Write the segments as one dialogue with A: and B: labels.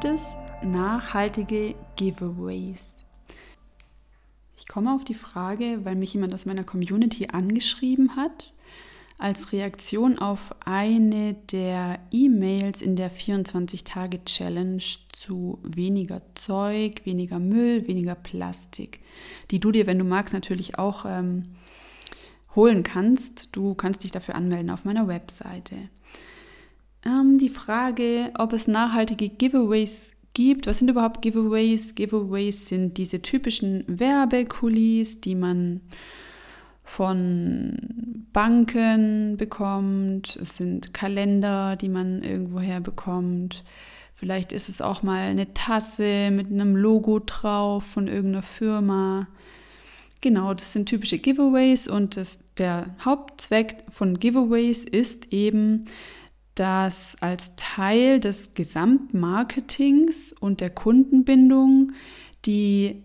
A: gibt es nachhaltige Giveaways? Ich komme auf die Frage, weil mich jemand aus meiner Community angeschrieben hat, als Reaktion auf eine der E-Mails in der 24-Tage-Challenge zu weniger Zeug, weniger Müll, weniger Plastik, die du dir, wenn du magst, natürlich auch ähm, holen kannst. Du kannst dich dafür anmelden auf meiner Webseite. Ähm, die Frage, ob es nachhaltige Giveaways gibt. Was sind überhaupt Giveaways? Giveaways sind diese typischen Werbekulis, die man von Banken bekommt. Es sind Kalender, die man irgendwoher bekommt. Vielleicht ist es auch mal eine Tasse mit einem Logo drauf von irgendeiner Firma. Genau, das sind typische Giveaways und das, der Hauptzweck von Giveaways ist eben, dass als Teil des Gesamtmarketings und der Kundenbindung die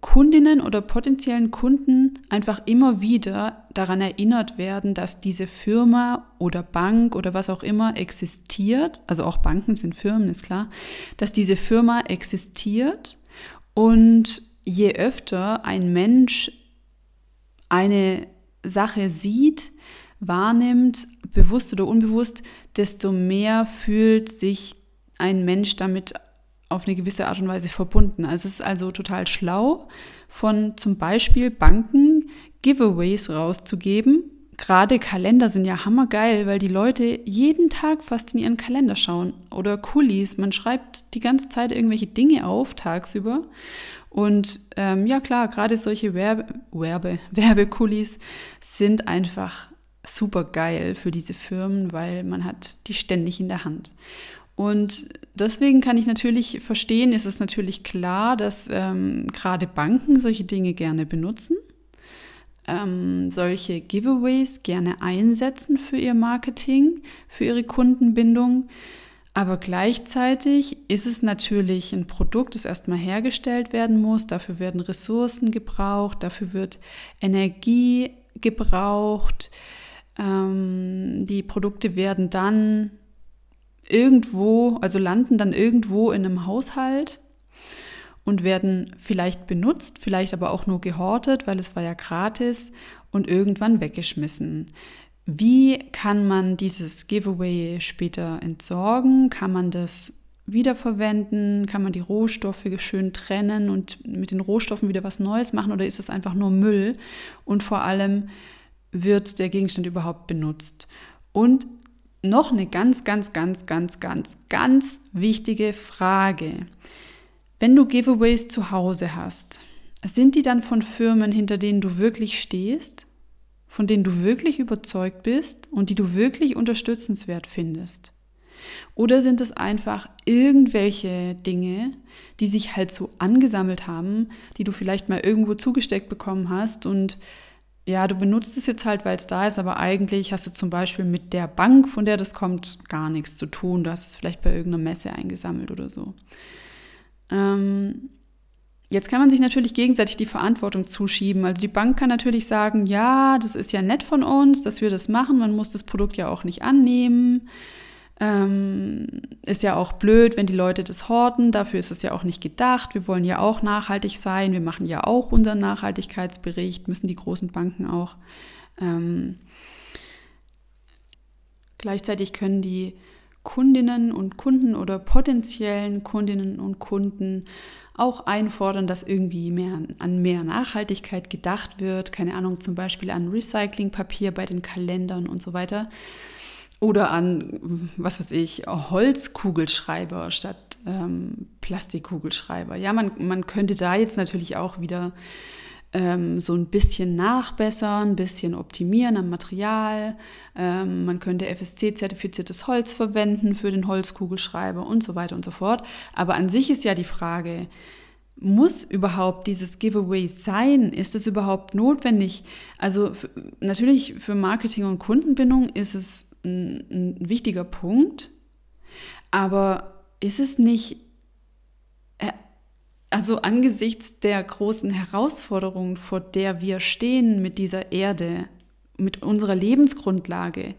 A: Kundinnen oder potenziellen Kunden einfach immer wieder daran erinnert werden, dass diese Firma oder Bank oder was auch immer existiert, also auch Banken sind Firmen, ist klar, dass diese Firma existiert. Und je öfter ein Mensch eine Sache sieht, wahrnimmt, bewusst oder unbewusst, desto mehr fühlt sich ein Mensch damit auf eine gewisse Art und Weise verbunden. Also es ist also total schlau, von zum Beispiel Banken Giveaways rauszugeben. Gerade Kalender sind ja hammergeil, weil die Leute jeden Tag fast in ihren Kalender schauen. Oder Kulis, man schreibt die ganze Zeit irgendwelche Dinge auf tagsüber. Und ähm, ja klar, gerade solche Werbe, Werbe, Werbekulis sind einfach super geil für diese Firmen, weil man hat die ständig in der Hand. Und deswegen kann ich natürlich verstehen, ist es natürlich klar, dass ähm, gerade Banken solche Dinge gerne benutzen, ähm, solche Giveaways gerne einsetzen für ihr Marketing, für ihre Kundenbindung. Aber gleichzeitig ist es natürlich ein Produkt, das erstmal hergestellt werden muss. Dafür werden Ressourcen gebraucht, dafür wird Energie gebraucht. Ähm, die Produkte werden dann irgendwo, also landen dann irgendwo in einem Haushalt und werden vielleicht benutzt, vielleicht aber auch nur gehortet, weil es war ja gratis und irgendwann weggeschmissen. Wie kann man dieses Giveaway später entsorgen? Kann man das wiederverwenden? Kann man die Rohstoffe schön trennen und mit den Rohstoffen wieder was Neues machen oder ist es einfach nur Müll? Und vor allem, wird der Gegenstand überhaupt benutzt? Und noch eine ganz, ganz, ganz, ganz, ganz, ganz wichtige Frage. Wenn du Giveaways zu Hause hast, sind die dann von Firmen, hinter denen du wirklich stehst, von denen du wirklich überzeugt bist und die du wirklich unterstützenswert findest? Oder sind es einfach irgendwelche Dinge, die sich halt so angesammelt haben, die du vielleicht mal irgendwo zugesteckt bekommen hast und ja, du benutzt es jetzt halt, weil es da ist, aber eigentlich hast du zum Beispiel mit der Bank, von der das kommt, gar nichts zu tun. Du hast es vielleicht bei irgendeiner Messe eingesammelt oder so. Ähm, jetzt kann man sich natürlich gegenseitig die Verantwortung zuschieben. Also die Bank kann natürlich sagen, ja, das ist ja nett von uns, dass wir das machen. Man muss das Produkt ja auch nicht annehmen. Ähm, ist ja auch blöd, wenn die Leute das horten. Dafür ist es ja auch nicht gedacht. Wir wollen ja auch nachhaltig sein. Wir machen ja auch unseren Nachhaltigkeitsbericht, müssen die großen Banken auch. Ähm, gleichzeitig können die Kundinnen und Kunden oder potenziellen Kundinnen und Kunden auch einfordern, dass irgendwie mehr an mehr Nachhaltigkeit gedacht wird. Keine Ahnung, zum Beispiel an Recyclingpapier bei den Kalendern und so weiter. Oder an, was weiß ich, Holzkugelschreiber statt ähm, Plastikkugelschreiber. Ja, man, man könnte da jetzt natürlich auch wieder ähm, so ein bisschen nachbessern, ein bisschen optimieren am Material. Ähm, man könnte FSC-zertifiziertes Holz verwenden für den Holzkugelschreiber und so weiter und so fort. Aber an sich ist ja die Frage, muss überhaupt dieses Giveaway sein? Ist es überhaupt notwendig? Also natürlich für Marketing und Kundenbindung ist es ein, ein wichtiger Punkt. Aber ist es nicht, äh, also angesichts der großen Herausforderungen, vor der wir stehen mit dieser Erde, mit unserer Lebensgrundlage,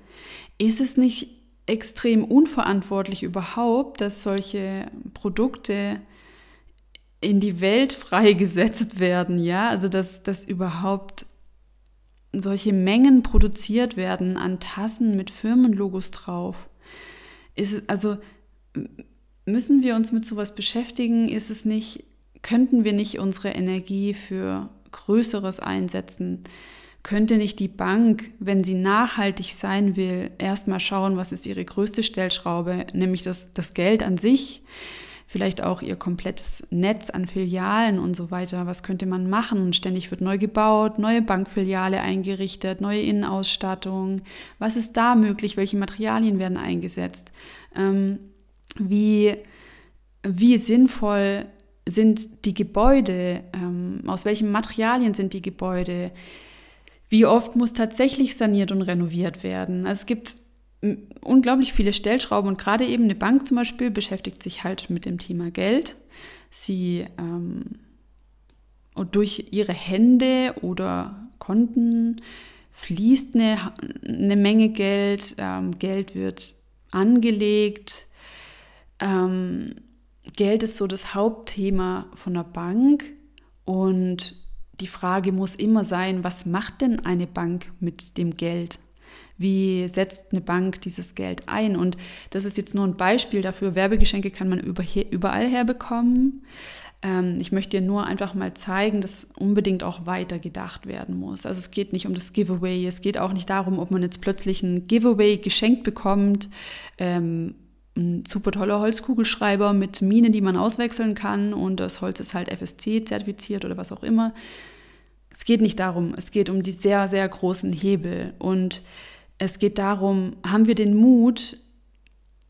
A: ist es nicht extrem unverantwortlich überhaupt, dass solche Produkte in die Welt freigesetzt werden, ja, also dass, dass überhaupt solche Mengen produziert werden an Tassen mit Firmenlogos drauf. Ist, also müssen wir uns mit sowas beschäftigen? Ist es nicht, könnten wir nicht unsere Energie für Größeres einsetzen? Könnte nicht die Bank, wenn sie nachhaltig sein will, erstmal schauen, was ist ihre größte Stellschraube, nämlich das, das Geld an sich? Vielleicht auch ihr komplettes Netz an Filialen und so weiter. Was könnte man machen? Ständig wird neu gebaut, neue Bankfiliale eingerichtet, neue Innenausstattung. Was ist da möglich? Welche Materialien werden eingesetzt? Ähm, wie, wie sinnvoll sind die Gebäude? Ähm, aus welchen Materialien sind die Gebäude? Wie oft muss tatsächlich saniert und renoviert werden? Also es gibt unglaublich viele Stellschrauben und gerade eben eine Bank zum Beispiel beschäftigt sich halt mit dem Thema Geld. Sie ähm, und durch ihre Hände oder Konten fließt eine, eine Menge Geld, ähm, Geld wird angelegt. Ähm, Geld ist so das Hauptthema von der Bank und die Frage muss immer sein, was macht denn eine Bank mit dem Geld? Wie setzt eine Bank dieses Geld ein? Und das ist jetzt nur ein Beispiel dafür. Werbegeschenke kann man überall herbekommen. Ähm, ich möchte dir nur einfach mal zeigen, dass unbedingt auch weiter gedacht werden muss. Also es geht nicht um das Giveaway, es geht auch nicht darum, ob man jetzt plötzlich ein Giveaway geschenkt bekommt. Ähm, ein super toller Holzkugelschreiber mit Minen, die man auswechseln kann und das Holz ist halt FSC zertifiziert oder was auch immer. Es geht nicht darum, es geht um die sehr, sehr großen Hebel und es geht darum, haben wir den Mut,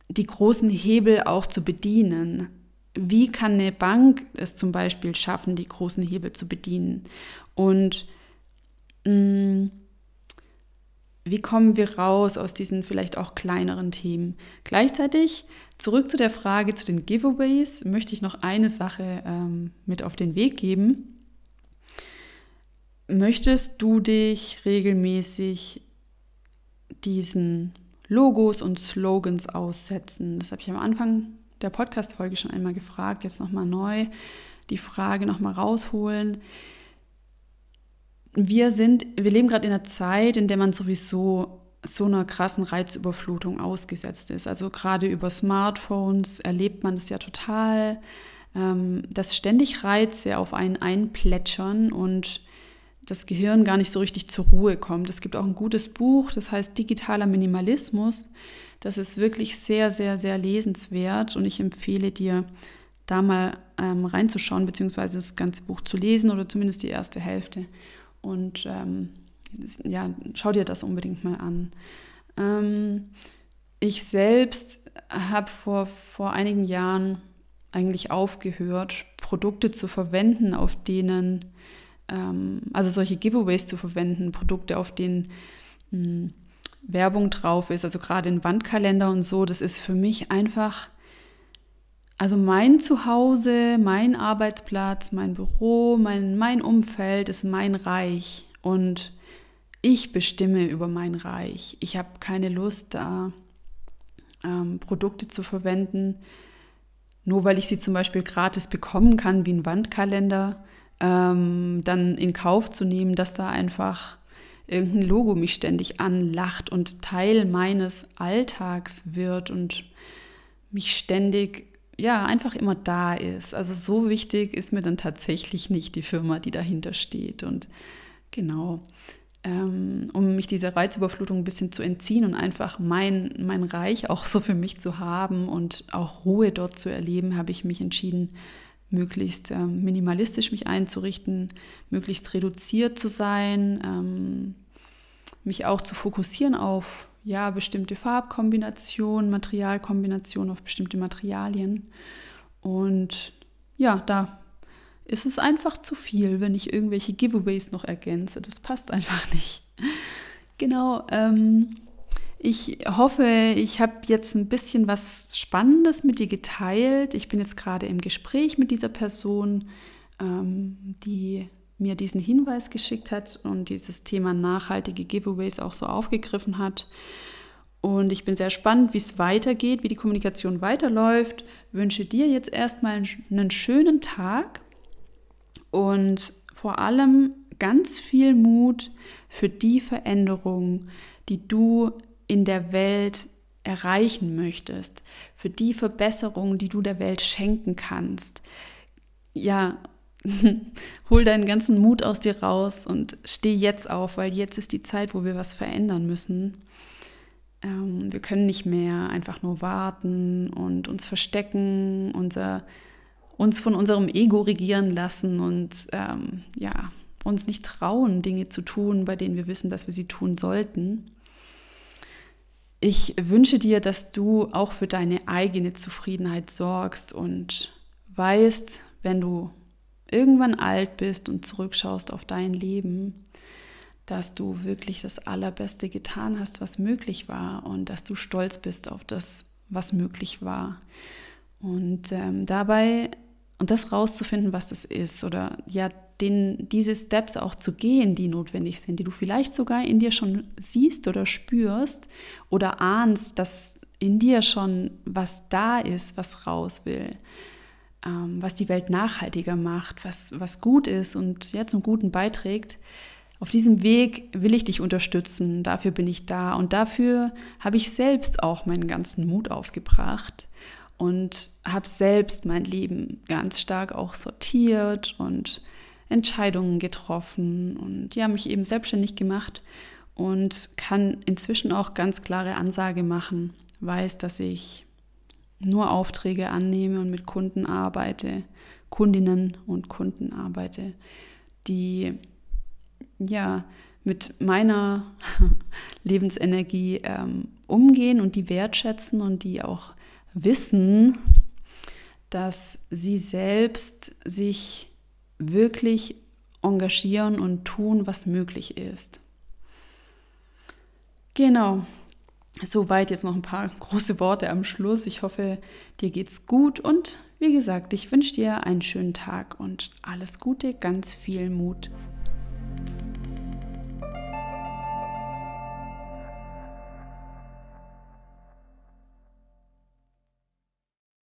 A: die großen Hebel auch zu bedienen? Wie kann eine Bank es zum Beispiel schaffen, die großen Hebel zu bedienen? Und mh, mm, wie kommen wir raus aus diesen vielleicht auch kleineren Themen? Gleichzeitig zurück zu der Frage zu den Giveaways möchte ich noch eine Sache ähm, mit auf den Weg geben. Möchtest du dich regelmäßig diesen Logos und Slogans aussetzen? Das habe ich am Anfang der Podcast-Folge schon einmal gefragt, jetzt nochmal neu die Frage nochmal rausholen. Wir sind, wir leben gerade in einer Zeit, in der man sowieso so einer krassen Reizüberflutung ausgesetzt ist. Also gerade über Smartphones erlebt man das ja total, ähm, dass ständig Reize auf einen einplätschern und das Gehirn gar nicht so richtig zur Ruhe kommt. Es gibt auch ein gutes Buch, das heißt Digitaler Minimalismus. Das ist wirklich sehr, sehr, sehr lesenswert und ich empfehle dir, da mal ähm, reinzuschauen, beziehungsweise das ganze Buch zu lesen oder zumindest die erste Hälfte. Und ähm, ja, schau dir das unbedingt mal an. Ähm, ich selbst habe vor, vor einigen Jahren eigentlich aufgehört, Produkte zu verwenden, auf denen ähm, also solche Giveaways zu verwenden, Produkte, auf denen mh, hm, Werbung drauf ist, also gerade in Wandkalender und so, das ist für mich einfach, also mein Zuhause, mein Arbeitsplatz, mein Büro, mein, mein Umfeld ist mein Reich und ich bestimme über mein Reich. Ich habe keine Lust, da ähm, Produkte zu verwenden, nur weil ich sie zum Beispiel gratis bekommen kann, wie ein Wandkalender ähm, dann in Kauf zu nehmen, dass da einfach irgendein Logo mich ständig anlacht und Teil meines Alltags wird und mich ständig, ja, einfach immer da ist. Also so wichtig ist mir dann tatsächlich nicht die Firma, die dahinter steht. Und genau, ähm, um mich dieser Reizüberflutung ein bisschen zu entziehen und einfach mein, mein Reich auch so für mich zu haben und auch Ruhe dort zu erleben, habe ich mich entschieden, möglichst ähm, minimalistisch mich einzurichten, möglichst reduziert zu sein, ähm, mich auch zu fokussieren auf ja, bestimmte Farbkombinationen, Materialkombinationen, auf bestimmte Materialien. Und ja, da ist es einfach zu viel, wenn ich irgendwelche Giveaways noch ergänze. Das passt einfach nicht. Genau. Ähm, ich hoffe, ich habe jetzt ein bisschen was Spannendes mit dir geteilt. Ich bin jetzt gerade im Gespräch mit dieser Person, ähm, die mir diesen Hinweis geschickt hat und dieses Thema nachhaltige Giveaways auch so aufgegriffen hat. Und ich bin sehr spannend, wie es weitergeht, wie die Kommunikation weiterläuft. Wünsche dir jetzt erstmal einen schönen Tag und vor allem ganz viel Mut für die Veränderungen, die du in der Welt erreichen möchtest, für die Verbesserungen, die du der Welt schenken kannst. Ja, hol deinen ganzen Mut aus dir raus und steh jetzt auf, weil jetzt ist die Zeit, wo wir was verändern müssen. Ähm, wir können nicht mehr einfach nur warten und uns verstecken, unser, uns von unserem Ego regieren lassen und ähm, ja, uns nicht trauen, Dinge zu tun, bei denen wir wissen, dass wir sie tun sollten. Ich wünsche dir, dass du auch für deine eigene Zufriedenheit sorgst und weißt, wenn du irgendwann alt bist und zurückschaust auf dein Leben, dass du wirklich das Allerbeste getan hast, was möglich war und dass du stolz bist auf das, was möglich war. Und ähm, dabei, und das rauszufinden, was das ist, oder ja, den, diese Steps auch zu gehen, die notwendig sind, die du vielleicht sogar in dir schon siehst oder spürst oder ahnst, dass in dir schon was da ist, was raus will, ähm, was die Welt nachhaltiger macht, was, was gut ist und ja zum Guten beiträgt. Auf diesem Weg will ich dich unterstützen, dafür bin ich da und dafür habe ich selbst auch meinen ganzen Mut aufgebracht und habe selbst mein Leben ganz stark auch sortiert und Entscheidungen getroffen und ja, mich eben selbstständig gemacht und kann inzwischen auch ganz klare Ansage machen, weiß, dass ich nur Aufträge annehme und mit Kunden arbeite, Kundinnen und Kunden arbeite, die ja mit meiner Lebensenergie ähm, umgehen und die wertschätzen und die auch wissen, dass sie selbst sich wirklich engagieren und tun, was möglich ist. Genau. Soweit jetzt noch ein paar große Worte am Schluss. Ich hoffe, dir geht's gut und wie gesagt, ich wünsche dir einen schönen Tag und alles Gute, ganz viel Mut.